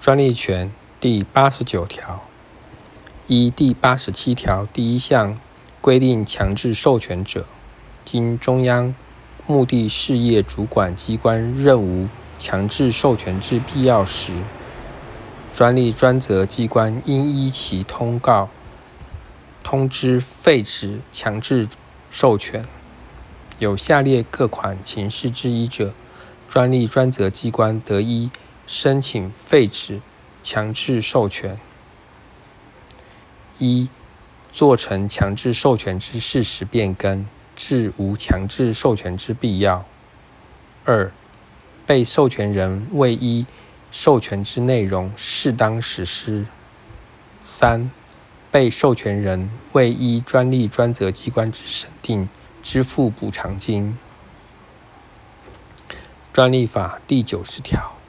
专利权第八十九条，依第八十七条第一项规定强制授权者，经中央目的事业主管机关认无强制授权之必要时，专利专责机关应依其通告通知废止强制授权。有下列各款情事之一者，专利专责机关得依。申请废止强制授权：一、做成强制授权之事实变更，致无强制授权之必要；二、被授权人未依授权之内容适当实施；三、被授权人未依专利专责机关之审定支付补偿金。专利法第九十条。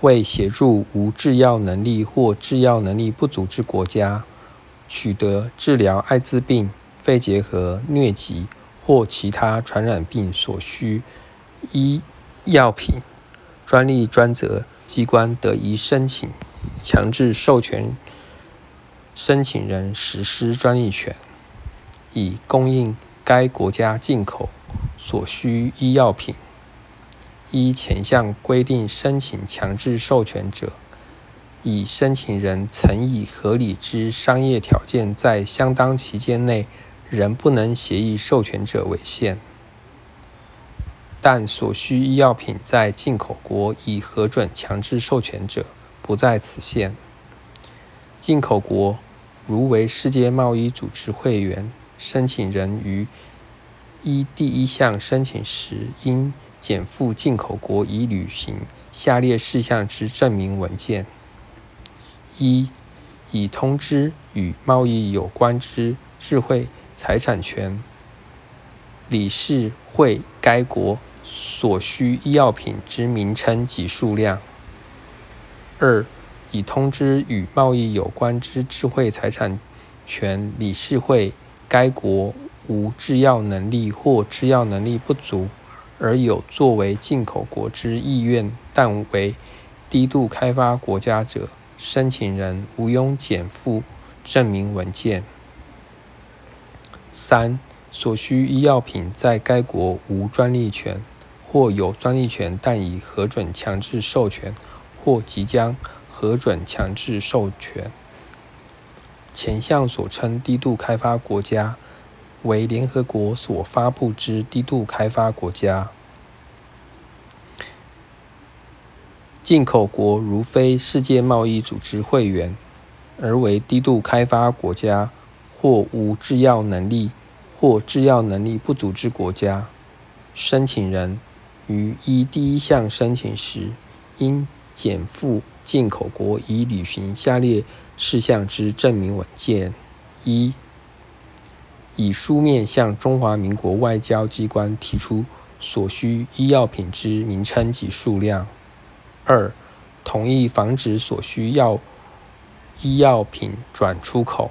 为协助无制药能力或制药能力不足之国家取得治疗艾滋病、肺结核、疟疾或其他传染病所需医药品，专利专责机关得以申请强制授权申请人实施专利权，以供应该国家进口所需医药品。依前项规定申请强制授权者，以申请人曾以合理之商业条件在相当期间内仍不能协议授权者为限，但所需医药品在进口国已核准强制授权者不在此限。进口国如为世界贸易组织会员，申请人于依第一项申请时应。减负进口国已履行下列事项之证明文件：一、已通知与贸易有关之智慧财产权理事会该国所需医药品之名称及数量；二、已通知与贸易有关之智慧财产权理事会该国无制药能力或制药能力不足。而有作为进口国之意愿，但为低度开发国家者，申请人无庸减负证明文件。三、所需医药品在该国无专利权，或有专利权但已核准强制授权，或即将核准强制授权。前项所称低度开发国家。为联合国所发布之低度开发国家。进口国如非世界贸易组织会员，而为低度开发国家或无制药能力或制药能力不足之国家，申请人于依第一项申请时，应减负进口国已履行下列事项之证明文件：一。以书面向中华民国外交机关提出所需医药品之名称及数量；二、同意防止所需药医药品转出口；